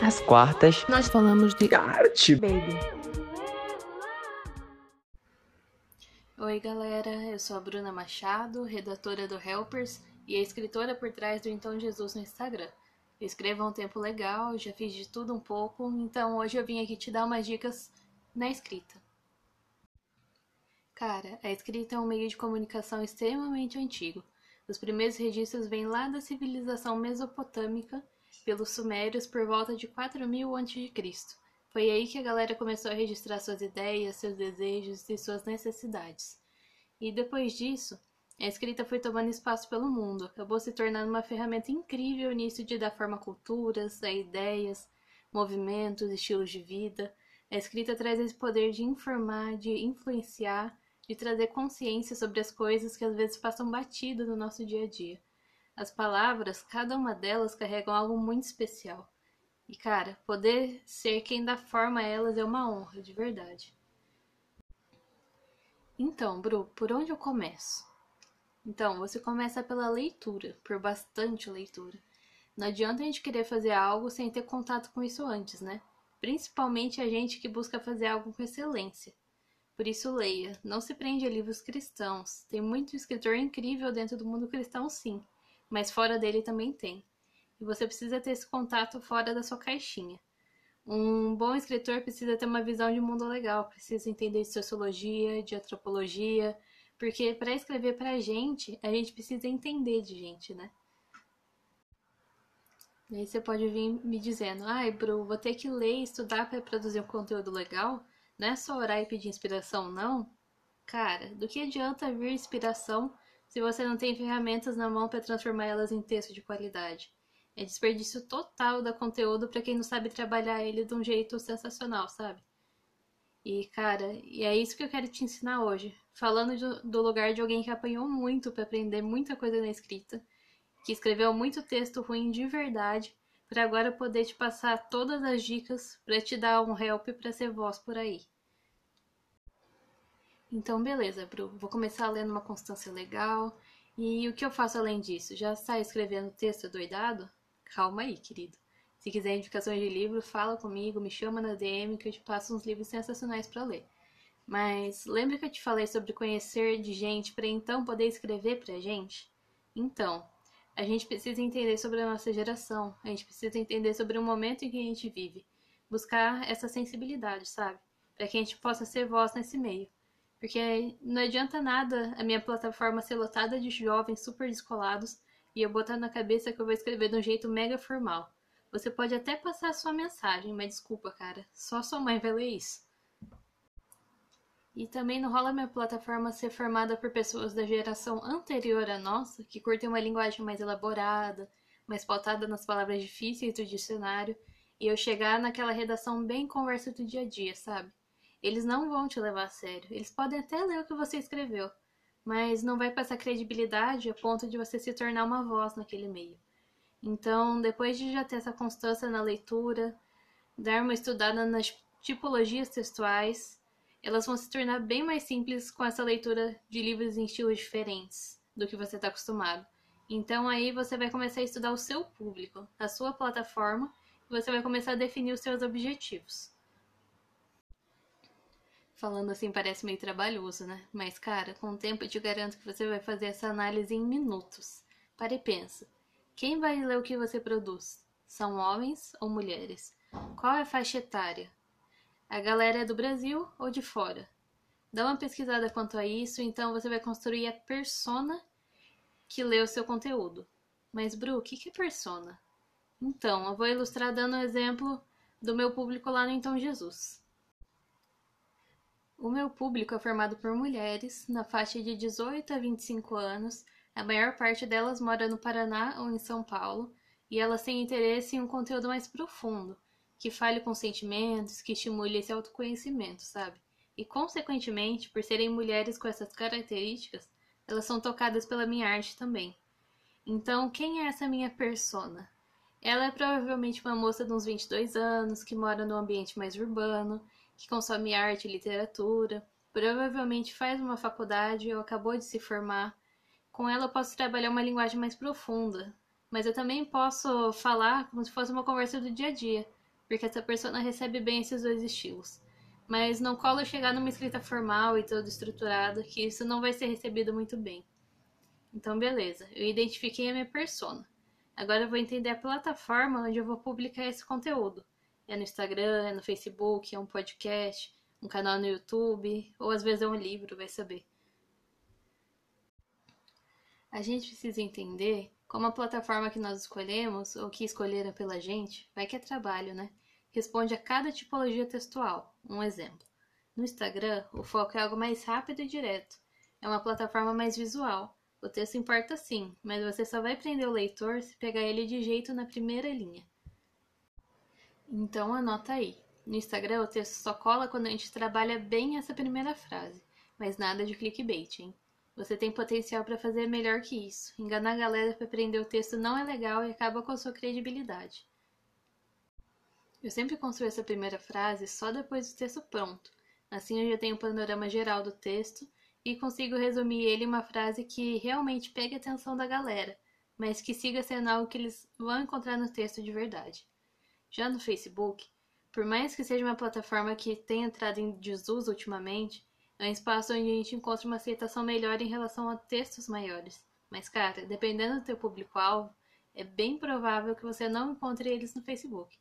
Às quartas, nós falamos de arte. baby. Oi, galera. Eu sou a Bruna Machado, redatora do Helpers e a escritora por trás do Então Jesus no Instagram. Eu escrevo há um tempo legal, já fiz de tudo um pouco, então hoje eu vim aqui te dar umas dicas na escrita. Cara, a escrita é um meio de comunicação extremamente antigo. Os primeiros registros vêm lá da civilização mesopotâmica, pelos sumérios por volta de 4000 a.C. Foi aí que a galera começou a registrar suas ideias, seus desejos e suas necessidades. E depois disso, a escrita foi tomando espaço pelo mundo, acabou se tornando uma ferramenta incrível nisso de dar forma a culturas, a ideias, movimentos, estilos de vida. A escrita traz esse poder de informar, de influenciar, de trazer consciência sobre as coisas que às vezes passam batido no nosso dia a dia. As palavras, cada uma delas carregam algo muito especial. E cara, poder ser quem dá forma a elas é uma honra, de verdade. Então, Bru, por onde eu começo? Então, você começa pela leitura, por bastante leitura. Não adianta a gente querer fazer algo sem ter contato com isso antes, né? Principalmente a gente que busca fazer algo com excelência. Por isso, leia. Não se prende a livros cristãos. Tem muito escritor incrível dentro do mundo cristão, sim, mas fora dele também tem. E você precisa ter esse contato fora da sua caixinha. Um bom escritor precisa ter uma visão de mundo legal, precisa entender de sociologia, de antropologia, porque para escrever pra gente, a gente precisa entender de gente, né? E aí você pode vir me dizendo, ai, Bru, vou ter que ler e estudar para produzir um conteúdo legal? Não é só orar e pedir inspiração, não? Cara, do que adianta vir inspiração se você não tem ferramentas na mão para transformar elas em texto de qualidade? É desperdício total da conteúdo para quem não sabe trabalhar ele de um jeito sensacional, sabe? E, cara, e é isso que eu quero te ensinar hoje. Falando do, do lugar de alguém que apanhou muito para aprender muita coisa na escrita, que escreveu muito texto ruim de verdade, para agora poder te passar todas as dicas para te dar um help para ser voz por aí. Então, beleza, Bru. Vou começar lendo uma constância legal. E o que eu faço além disso? Já sai escrevendo texto doidado? Calma aí, querido. Se quiser indicações de livro, fala comigo, me chama na DM que eu te passo uns livros sensacionais para ler. Mas lembra que eu te falei sobre conhecer de gente para então poder escrever pra gente? Então, a gente precisa entender sobre a nossa geração, a gente precisa entender sobre o momento em que a gente vive, buscar essa sensibilidade, sabe? Para que a gente possa ser voz nesse meio. Porque não adianta nada a minha plataforma ser lotada de jovens super descolados e eu botar na cabeça que eu vou escrever de um jeito mega formal. Você pode até passar a sua mensagem, mas desculpa, cara, só sua mãe vai ler isso. E também não rola minha plataforma ser formada por pessoas da geração anterior à nossa, que curtem uma linguagem mais elaborada, mais pautada nas palavras difíceis do dicionário, e eu chegar naquela redação bem conversa do dia a dia, sabe? Eles não vão te levar a sério. Eles podem até ler o que você escreveu, mas não vai passar credibilidade a ponto de você se tornar uma voz naquele meio. Então, depois de já ter essa constância na leitura, dar uma estudada nas tipologias textuais, elas vão se tornar bem mais simples com essa leitura de livros em estilos diferentes do que você está acostumado. Então aí você vai começar a estudar o seu público, a sua plataforma, e você vai começar a definir os seus objetivos. Falando assim parece meio trabalhoso, né? Mas cara, com o tempo eu te garanto que você vai fazer essa análise em minutos. Para e pensa. Quem vai ler o que você produz? São homens ou mulheres? Qual é a faixa etária? A galera é do Brasil ou de fora? Dá uma pesquisada quanto a isso, então você vai construir a persona que lê o seu conteúdo. Mas, Bru, o que é persona? Então, eu vou ilustrar dando um exemplo do meu público lá no Então Jesus. O meu público é formado por mulheres na faixa de 18 a 25 anos a maior parte delas mora no Paraná ou em São Paulo, e elas têm interesse em um conteúdo mais profundo, que fale com sentimentos, que estimule esse autoconhecimento, sabe? E, consequentemente, por serem mulheres com essas características, elas são tocadas pela minha arte também. Então, quem é essa minha persona? Ela é provavelmente uma moça de uns 22 anos, que mora num ambiente mais urbano, que consome arte e literatura, provavelmente faz uma faculdade ou acabou de se formar, com ela eu posso trabalhar uma linguagem mais profunda, mas eu também posso falar como se fosse uma conversa do dia a dia, porque essa pessoa recebe bem esses dois estilos. Mas não cola chegar numa escrita formal e toda estruturada, que isso não vai ser recebido muito bem. Então, beleza, eu identifiquei a minha persona. Agora eu vou entender a plataforma onde eu vou publicar esse conteúdo. É no Instagram, é no Facebook, é um podcast, um canal no YouTube, ou às vezes é um livro, vai saber. A gente precisa entender como a plataforma que nós escolhemos, ou que escolheram pela gente, vai que é trabalho, né? Responde a cada tipologia textual. Um exemplo. No Instagram, o foco é algo mais rápido e direto. É uma plataforma mais visual. O texto importa sim, mas você só vai prender o leitor se pegar ele de jeito na primeira linha. Então anota aí. No Instagram, o texto só cola quando a gente trabalha bem essa primeira frase, mas nada de clickbait, hein? Você tem potencial para fazer melhor que isso. Enganar a galera para aprender o texto não é legal e acaba com a sua credibilidade. Eu sempre construo essa primeira frase só depois do texto pronto. Assim eu já tenho um panorama geral do texto e consigo resumir ele em uma frase que realmente pegue a atenção da galera, mas que siga sendo algo que eles vão encontrar no texto de verdade. Já no Facebook, por mais que seja uma plataforma que tenha entrado em desuso ultimamente, é um espaço onde a gente encontra uma aceitação melhor em relação a textos maiores. Mas, cara, dependendo do teu público-alvo, é bem provável que você não encontre eles no Facebook.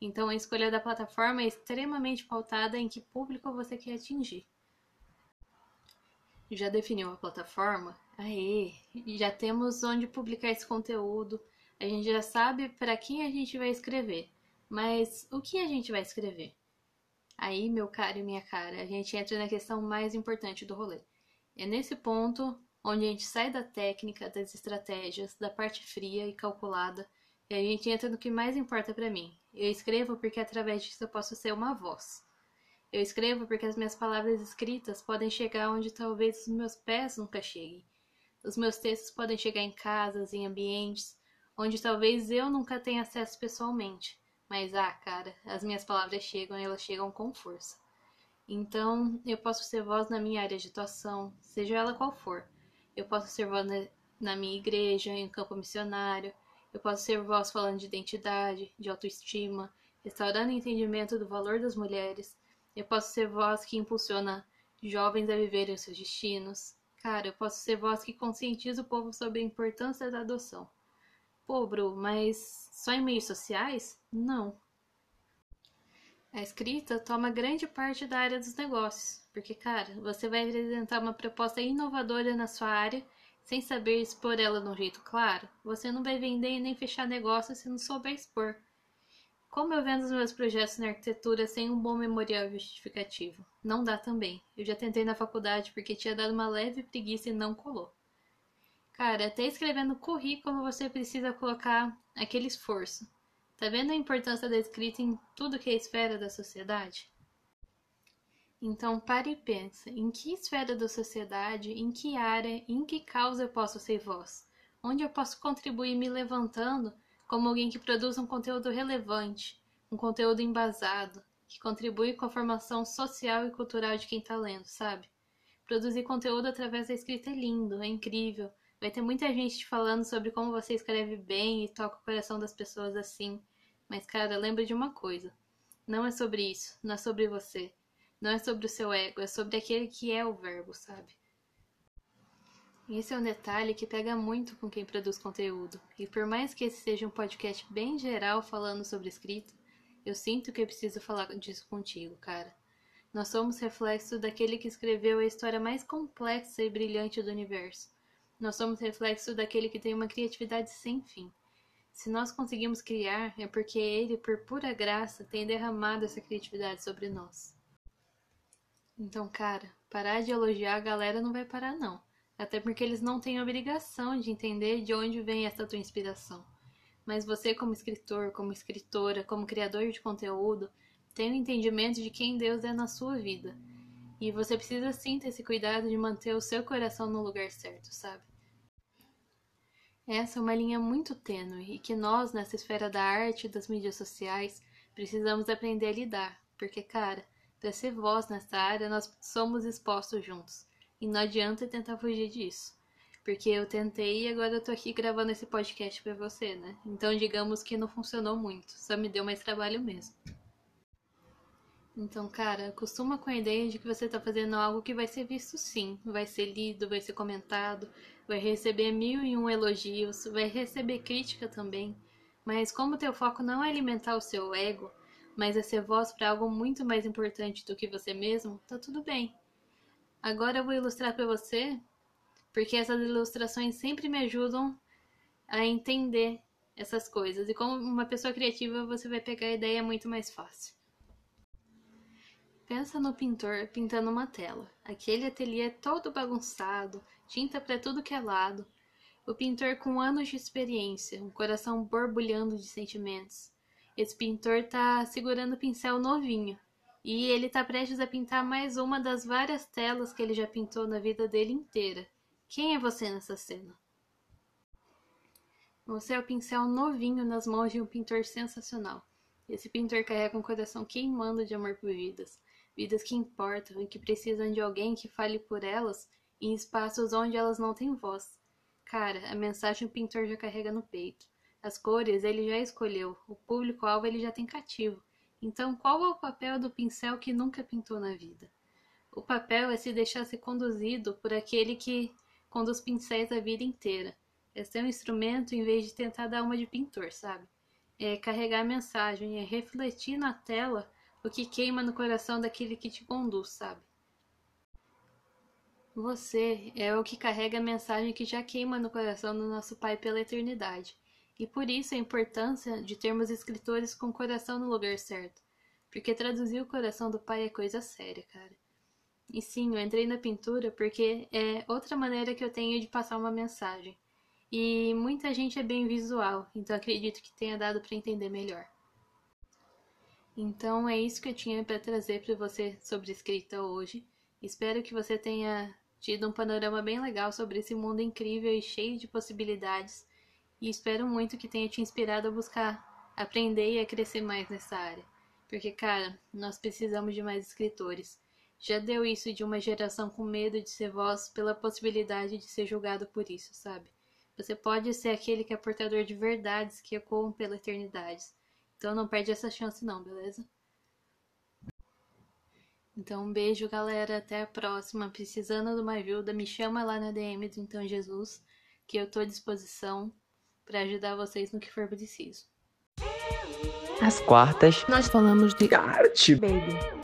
Então, a escolha da plataforma é extremamente pautada em que público você quer atingir. Já definiu a plataforma? Aê! Já temos onde publicar esse conteúdo, a gente já sabe para quem a gente vai escrever. Mas o que a gente vai escrever? Aí, meu caro e minha cara, a gente entra na questão mais importante do rolê. É nesse ponto onde a gente sai da técnica, das estratégias, da parte fria e calculada, e a gente entra no que mais importa para mim. Eu escrevo porque através disso eu posso ser uma voz. Eu escrevo porque as minhas palavras escritas podem chegar onde talvez os meus pés nunca cheguem. Os meus textos podem chegar em casas, em ambientes onde talvez eu nunca tenha acesso pessoalmente. Mas, ah, cara, as minhas palavras chegam e elas chegam com força. Então, eu posso ser voz na minha área de atuação, seja ela qual for. Eu posso ser voz na, minha igreja, em campo missionário. Eu posso ser voz falando de identidade, de autoestima, restaurando o entendimento do valor das mulheres. Eu posso ser voz que impulsiona jovens a viverem seus destinos. Cara, eu posso ser voz que conscientiza o povo sobre a importância da adoção. Pô, Bru, mas só em meios sociais? Não. A escrita toma grande parte da área dos negócios, porque, cara, você vai apresentar uma proposta inovadora na sua área sem saber expor ela de um jeito claro. Você não vai vender e nem fechar negócio se não souber expor. Como eu vendo os meus projetos na arquitetura sem um bom memorial justificativo? Não dá também. Eu já tentei na faculdade porque tinha dado uma leve preguiça e não colou. Cara, até escrevendo currículo você precisa colocar aquele esforço. Tá vendo a importância da escrita em tudo que é esfera da sociedade? Então pare e pensa, em que esfera da sociedade, em que área, em que causa eu posso ser voz? Onde eu posso contribuir me levantando como alguém que produz um conteúdo relevante, um conteúdo embasado, que contribui com a formação social e cultural de quem está lendo, sabe? Produzir conteúdo através da escrita é lindo, é incrível, Vai ter muita gente falando sobre como você escreve bem e toca o coração das pessoas assim. Mas, cara, lembra de uma coisa: não é sobre isso, não é sobre você, não é sobre o seu ego, é sobre aquele que é o verbo, sabe? Esse é um detalhe que pega muito com quem produz conteúdo, e por mais que esse seja um podcast bem geral falando sobre escrita, eu sinto que eu preciso falar disso contigo, cara. Nós somos reflexo daquele que escreveu a história mais complexa e brilhante do universo. Nós somos reflexo daquele que tem uma criatividade sem fim. Se nós conseguimos criar, é porque ele, por pura graça, tem derramado essa criatividade sobre nós. Então, cara, parar de elogiar a galera não vai parar, não. Até porque eles não têm obrigação de entender de onde vem essa tua inspiração. Mas você, como escritor, como escritora, como criador de conteúdo, tem o um entendimento de quem Deus é na sua vida. E você precisa sim ter esse cuidado de manter o seu coração no lugar certo, sabe? Essa é uma linha muito tênue e que nós, nessa esfera da arte e das mídias sociais, precisamos aprender a lidar, porque, cara, para ser voz nessa área, nós somos expostos juntos e não adianta tentar fugir disso. Porque eu tentei e agora eu tô aqui gravando esse podcast para você, né? Então digamos que não funcionou muito, só me deu mais trabalho mesmo. Então, cara, acostuma com a ideia de que você tá fazendo algo que vai ser visto sim, vai ser lido, vai ser comentado, vai receber mil e um elogios, vai receber crítica também. Mas como teu foco não é alimentar o seu ego, mas é ser voz para algo muito mais importante do que você mesmo, tá tudo bem. Agora eu vou ilustrar para você, porque essas ilustrações sempre me ajudam a entender essas coisas. E como uma pessoa criativa, você vai pegar a ideia muito mais fácil. Pensa no pintor pintando uma tela. Aquele ateliê todo bagunçado, tinta para tudo que é lado. O pintor com anos de experiência, um coração borbulhando de sentimentos. Esse pintor tá segurando o pincel novinho. E ele tá prestes a pintar mais uma das várias telas que ele já pintou na vida dele inteira. Quem é você nessa cena? Você é o pincel novinho nas mãos de um pintor sensacional. Esse pintor carrega um coração queimando de amor por vidas vidas que importam e que precisam de alguém que fale por elas em espaços onde elas não têm voz. Cara, a mensagem o pintor já carrega no peito. As cores ele já escolheu, o público-alvo ele já tem cativo. Então, qual é o papel do pincel que nunca pintou na vida? O papel é se deixar ser conduzido por aquele que conduz pincéis a vida inteira. É ser um instrumento em vez de tentar dar uma de pintor, sabe? É carregar a mensagem, é refletir na tela o que queima no coração daquele que te conduz, sabe? Você é o que carrega a mensagem que já queima no coração do nosso Pai pela eternidade. E por isso a importância de termos escritores com o coração no lugar certo. Porque traduzir o coração do Pai é coisa séria, cara. E sim, eu entrei na pintura porque é outra maneira que eu tenho de passar uma mensagem. E muita gente é bem visual, então acredito que tenha dado para entender melhor. Então é isso que eu tinha para trazer para você sobre escrita hoje. Espero que você tenha tido um panorama bem legal sobre esse mundo incrível e cheio de possibilidades. E espero muito que tenha te inspirado a buscar aprender e a crescer mais nessa área. Porque, cara, nós precisamos de mais escritores. Já deu isso de uma geração com medo de ser voz pela possibilidade de ser julgado por isso, sabe? Você pode ser aquele que é portador de verdades que ecoam pela eternidade. Então não perde essa chance não, beleza? Então um beijo, galera. Até a próxima. Precisando de uma ajuda, me chama lá na DM do Então Jesus, que eu tô à disposição para ajudar vocês no que for preciso. Às quartas, nós falamos de arte. Baby.